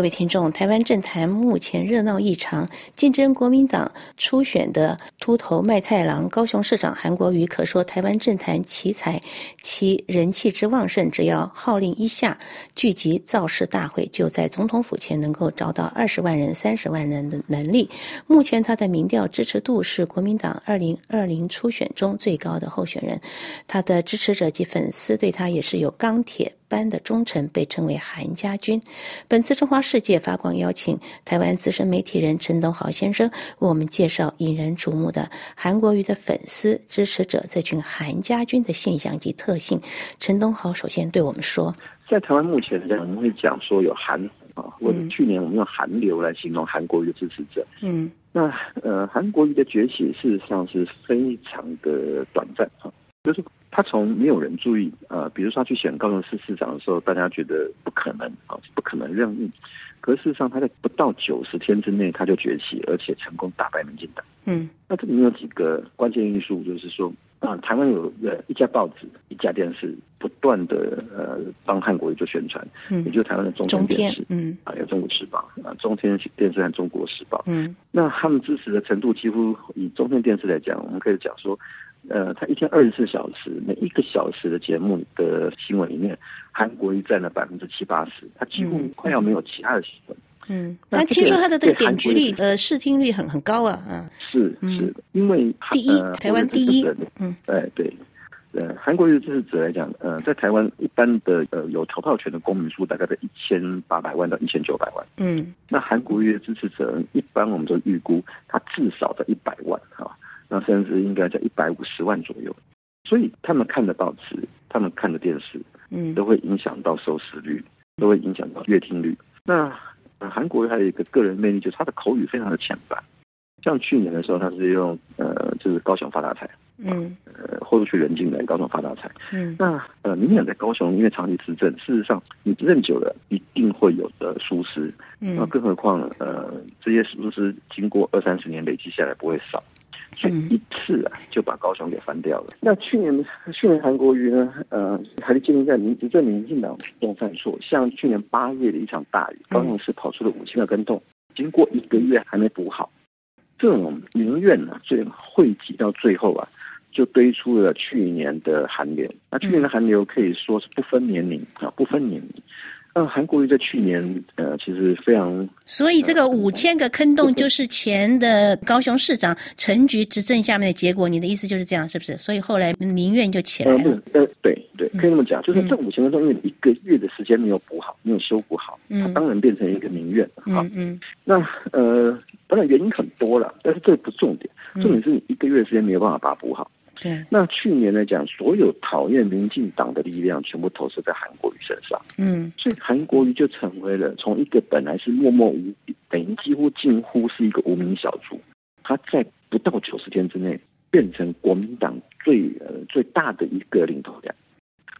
各位听众，台湾政坛目前热闹异常，竞争国民党初选的秃头卖菜郎高雄市长韩国瑜，可说台湾政坛奇才，其人气之旺盛，只要号令一下，聚集造势大会，就在总统府前能够找到二十万人、三十万人的能力。目前他的民调支持度是国民党二零二零初选中最高的候选人，他的支持者及粉丝对他也是有钢铁。般的忠诚被称为韩家军。本次中华世界发光邀请台湾资深媒体人陈东豪先生为我们介绍引人瞩目的韩国瑜的粉丝支持者这群韩家军的现象及特性。陈东豪首先对我们说，在台湾目前我们会讲说有韩啊，或者去年我们用韩流来形容韩国瑜的支持者。嗯，那呃，韩国瑜的崛起事实上是非常的短暂啊，就是。他从没有人注意，呃，比如说他去选高雄市市长的时候，大家觉得不可能啊，不可能任命。可事实上，他在不到九十天之内他就崛起，而且成功打败民进党。嗯，那这里面有几个关键因素，就是说啊，台湾有呃一家报纸、一家电视不断的呃帮韩国瑜做宣传，嗯，也就是台湾的中天电视，嗯，啊，有中国时报啊，中天电视和中国时报，嗯，那他们支持的程度几乎以中天电视来讲，我们可以讲说。呃，他一天二十四小时，每一个小时的节目的新闻里面，韩国瑜占了百分之七八十，他几乎快要没有其他的新闻。嗯，但听说他的这个点击率、呃，视听率很很高啊，嗯，是是，因为第一，台湾第一，嗯，哎对，呃，韩国瑜的支持者来讲，呃，在台湾一般的呃有投票权的公民数大概在一千八百万到一千九百万，嗯，那韩国瑜的支持者一般我们都预估他至少在一百万哈。那甚至应该在一百五十万左右，所以他们看的报纸，他们看的电视，嗯，都会影响到收视率，都会影响到阅听率。那韩国还有一个个人魅力，就是他的口语非常的浅白。像去年的时候，他是用呃，就是高雄发大财，嗯，呃，豁出去人进来，高雄发大财，嗯。那呃，民进在高雄因为长期执政，事实上你认久了，一定会有的疏失，嗯。那更何况呃，这些疏失经过二三十年累积下来，不会少。所以一次啊，就把高雄给翻掉了。那去年去年韩国瑜呢，呃，还是建立在民执政民进党主动犯错。像去年八月的一场大雨，高雄市跑出了五千个跟洞，经过一个月还没补好。这种民怨呢，最汇集到最后啊，就堆出了去年的寒流。那去年的寒流可以说是不分年龄啊，不分年龄。呃，韩国瑜在去年呃，其实非常，所以这个五千个坑洞就是前的高雄市长陈菊执政下面的结果。你的意思就是这样，是不是？所以后来民怨就起来了。呃，对对，可以那么讲，就是这五千个洞因为一个月的时间没有补好，没有修补好，它当然变成一个民怨。嗯嗯。那呃，当然原因很多了，但是这不重点，重点是你一个月时间没有办法把它补好。对，那去年来讲，所有讨厌民进党的力量全部投射在韩国瑜身上，嗯，所以韩国瑜就成为了从一个本来是默默无，等于几乎近乎是一个无名小卒，他在不到九十天之内变成国民党最呃最大的一个领头羊，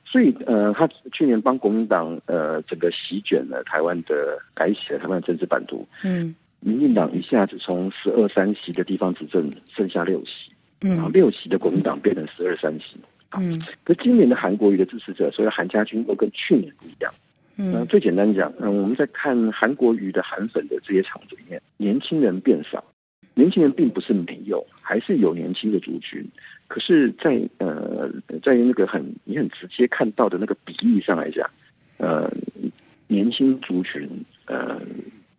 所以呃，他去年帮国民党呃整个席卷了台湾的改写了台湾的政治版图，嗯，民进党一下子从十二三席的地方执政剩下六席。然后六席的国民党变成十二三席，嗯，可今年的韩国瑜的支持者，所以韩家军都跟去年不一样，嗯，那最简单讲，嗯，我们在看韩国瑜的韩粉的这些场子里面，年轻人变少，年轻人并不是没有，还是有年轻的族群，可是，在呃，在那个很你很直接看到的那个比例上来讲，呃，年轻族群呃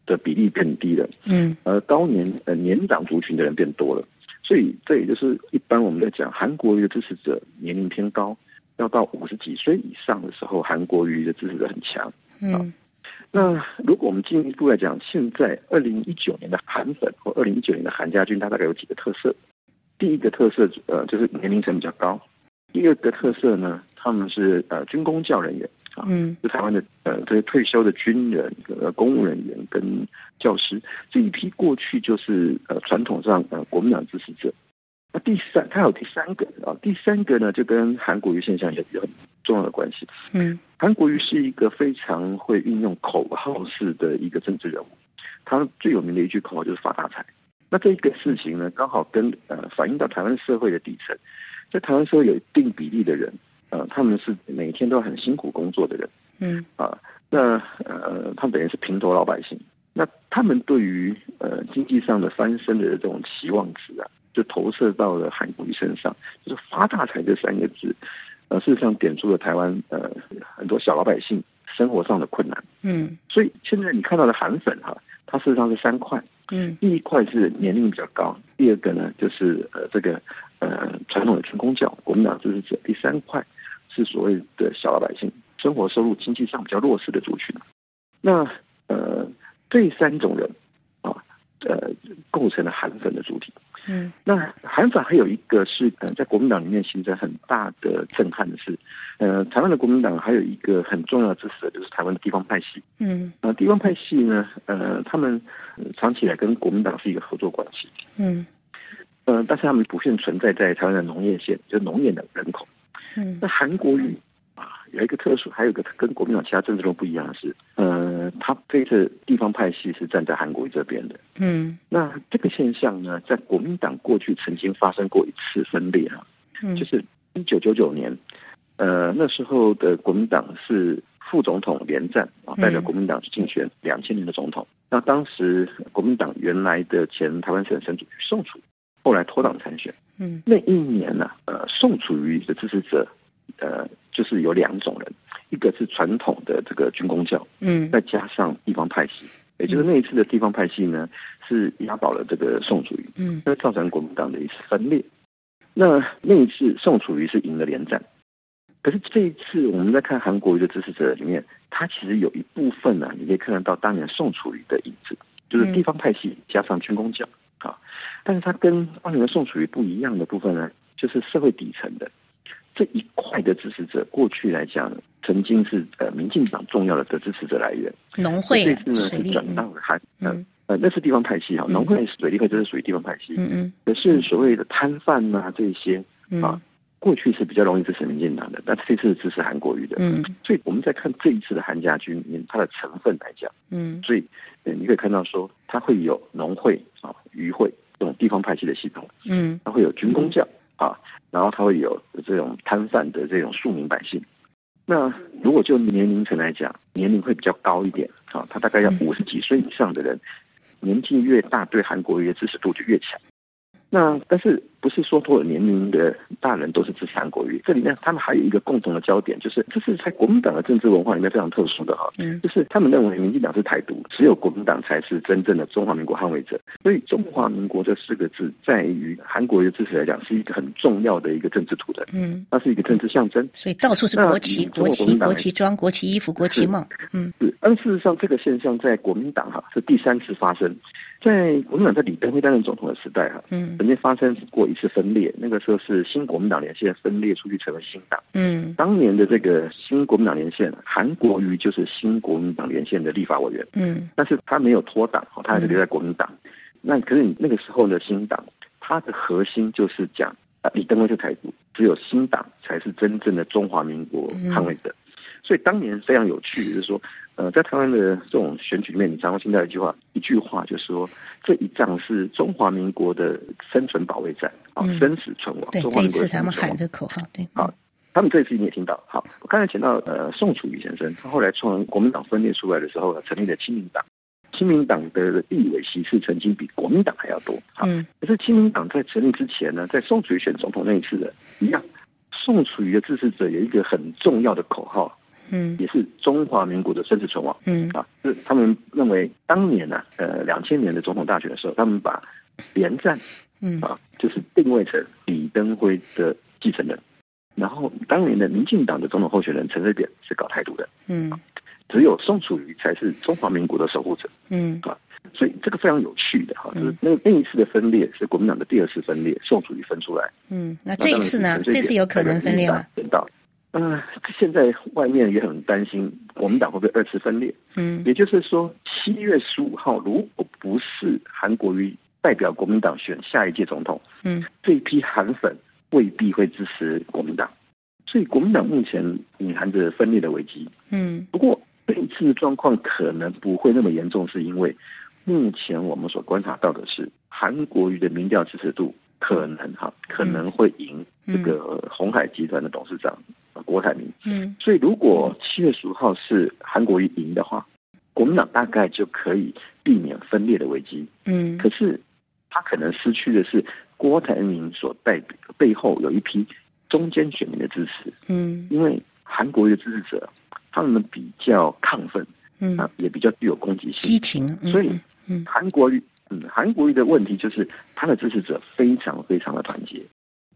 的比例变低了，嗯，而高年呃年长族群的人变多了。所以这也就是一般我们在讲韩国瑜的支持者年龄偏高，要到五十几岁以上的时候，韩国瑜的支持者很强。嗯，那如果我们进一步来讲，现在二零一九年的韩粉或二零一九年的韩家军，它大概有几个特色。第一个特色呃就是年龄层比较高，第二个特色呢，他们是呃军工教人员。嗯，就台湾的呃这些退休的军人、呃公务人员跟教师这一批过去就是呃传统上呃国民党支持者。那第三，他有第三个啊，第三个呢就跟韩国瑜现象有很重要的关系。嗯，韩国瑜是一个非常会运用口号式的一个政治人物，他最有名的一句口号就是发大财。那这一个事情呢，刚好跟呃反映到台湾社会的底层，在台湾社会有一定比例的人。呃，他们是每天都很辛苦工作的人，嗯，啊，那呃，他们等于是平头老百姓。那他们对于呃经济上的翻身的这种期望值啊，就投射到了韩国瑜身上，就是发大财这三个字，呃，事实上点出了台湾呃很多小老百姓生活上的困难。嗯，所以现在你看到的韩粉哈，它事实上是三块。嗯，第一块是年龄比较高，第二个呢就是呃这个呃传统的成功教国民党支持者，第三块是所谓的小老百姓，生活收入经济上比较弱势的族群。那呃。这三种人啊，呃，构成了韩粉的主体。嗯，那韩粉还有一个是，呃，在国民党里面形成很大的震撼的是，呃，台湾的国民党还有一个很重要的支持者，就是台湾的地方派系。嗯，啊，地方派系呢，呃，他们长期以来跟国民党是一个合作关系。嗯，呃，但是他们普遍存在在台湾的农业县，就农业的人口。嗯，那韩国语。有一个特殊，还有一个跟国民党其他政治都不一样的是，呃，他这次地方派系是站在韩国这边的。嗯，那这个现象呢，在国民党过去曾经发生过一次分裂啊，就是一九九九年，呃，那时候的国民党是副总统连战啊，代表国民党去竞选两千年的总统。那当时国民党原来的前台湾省省主席宋楚，后来脱党参选。嗯，那一年呢，呃，宋楚瑜的支持者。呃，就是有两种人，一个是传统的这个军工教，嗯，再加上地方派系，也就是那一次的地方派系呢，是压倒了这个宋楚瑜，嗯，那造成国民党的一次分裂。那那一次宋楚瑜是赢了连战，可是这一次我们在看韩国瑜的支持者里面，他其实有一部分呢，你可以看得到当年宋楚瑜的影子，就是地方派系加上军工教啊，但是他跟当年的宋楚瑜不一样的部分呢，就是社会底层的。这一块的支持者，过去来讲，曾经是呃民进党重要的的支持者来源。农会这次呢是转到了韩，嗯呃那是地方派系哈，农会水利会这是属于地方派系。嗯嗯。可是所谓的摊贩呐这些啊，过去是比较容易支持民进党的，但这次支持韩国瑜的。嗯。所以我们在看这一次的韩家军，它的成分来讲，嗯，所以你可以看到说，它会有农会啊、渔会这种地方派系的系统。嗯。它会有军工教。啊，然后它会有这种摊贩的这种庶民百姓。那如果就年龄层来讲，年龄会比较高一点啊，他大概要五十几岁以上的人，年纪越大，对韩国瑜的支持度就越强。那但是不是说所有年龄的大人都是支持韩国瑜？这里面他们还有一个共同的焦点，就是这是在国民党的政治文化里面非常特殊的哈，嗯就是他们认为民进党是台独，只有国民党才是真正的中华民国捍卫者。所以中华民国这四个字，在于韩国瑜支持来讲，是一个很重要的一个政治图腾。嗯，它是一个政治象征。所以到处是国旗、国旗、国旗装、国旗衣服、国旗帽。嗯，是。但事实上，这个现象在国民党哈是第三次发生。在国民党在李登辉担任总统的时代，哈，嗯，曾经发生过一次分裂。那个时候是新国民党连线分裂出去成为新党。嗯，当年的这个新国民党连线，韩国瑜就是新国民党连线的立法委员。嗯，但是他没有脱党，他还是留在国民党。那可是你那个时候的新党，它的核心就是讲啊，李登辉是台独，只有新党才是真正的中华民国捍卫者。所以当年非常有趣，就是说，呃，在台湾的这种选举里面，你常会听到一句话，一句话就是说，这一仗是中华民国的生存保卫战，啊，生死存亡。对，这一次他们喊这口号，对。好，他们这一次你也听到。好，我刚才讲到，呃，宋楚瑜先生，他后来从国民党分裂出来的时候，成立了亲民党。亲民党的地委席次曾经比国民党还要多。嗯。可是亲民党在成立之前呢，在宋楚瑜选总统那一次的一样，宋楚瑜的支持者有一个很重要的口号。嗯，也是中华民国的生死存亡。嗯。啊，是他们认为当年呢，呃，两千年的总统大选的时候，他们把连战，嗯。啊，就是定位成李登辉的继承人，然后当年的民进党的总统候选人陈水扁是搞台独的，嗯，只有宋楚瑜才是中华民国的守护者，嗯。啊，所以这个非常有趣的哈，就是那那一次的分裂是国民党的第二次分裂，宋楚瑜分出来，嗯，那这一次呢？这次有可能分裂吗？等到。嗯，现在外面也很担心国民党会不会二次分裂。嗯，也就是说，七月十五号如果不是韩国瑜代表国民党选下一届总统，嗯，这一批韩粉未必会支持国民党，所以国民党目前隐含着分裂的危机。嗯，不过这一次状况可能不会那么严重，是因为目前我们所观察到的是韩国瑜的民调支持度可能哈可能会赢这个红海集团的董事长。郭台铭。嗯，所以如果七月十五号是韩国瑜赢的话，国民党大概就可以避免分裂的危机。嗯，可是他可能失去的是郭台铭所代表背后有一批中间选民的支持。嗯，因为韩国瑜的支持者，他们比较亢奋，嗯，也比较具有攻击性、激情，所以，嗯，韩国瑜，嗯，韩国瑜的问题就是他的支持者非常非常的团结。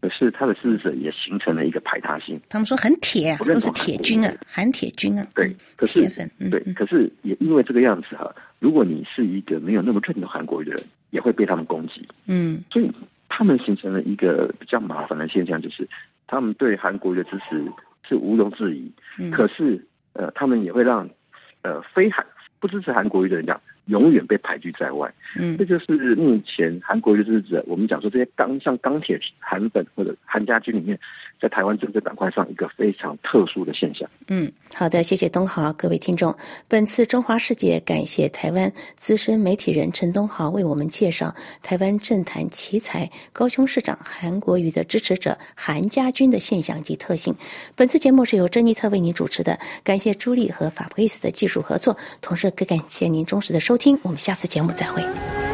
可是他的支持者也形成了一个排他性，他们说很铁，都是铁军啊，韩铁军啊，对，铁粉，对，可是也因为这个样子哈，如果你是一个没有那么认同韩国的人，也会被他们攻击，嗯，所以他们形成了一个比较麻烦的现象，就是他们对韩国的支持是毋庸置疑，可是呃，他们也会让呃非韩不支持韩国瑜的人讲。永远被排拒在外，嗯，这就是目前韩国的日子。我们讲说这些钢像钢铁韩粉或者韩家军里面，在台湾政治板块上一个非常特殊的现象。嗯，好的，谢谢东豪，各位听众，本次中华世界感谢台湾资深媒体人陈东豪为我们介绍台湾政坛奇才高雄市长韩国瑜的支持者韩家军的现象及特性。本次节目是由珍妮特为您主持的，感谢朱莉和法布伊斯的技术合作，同时更感谢您忠实的收。听，我们下次节目再会。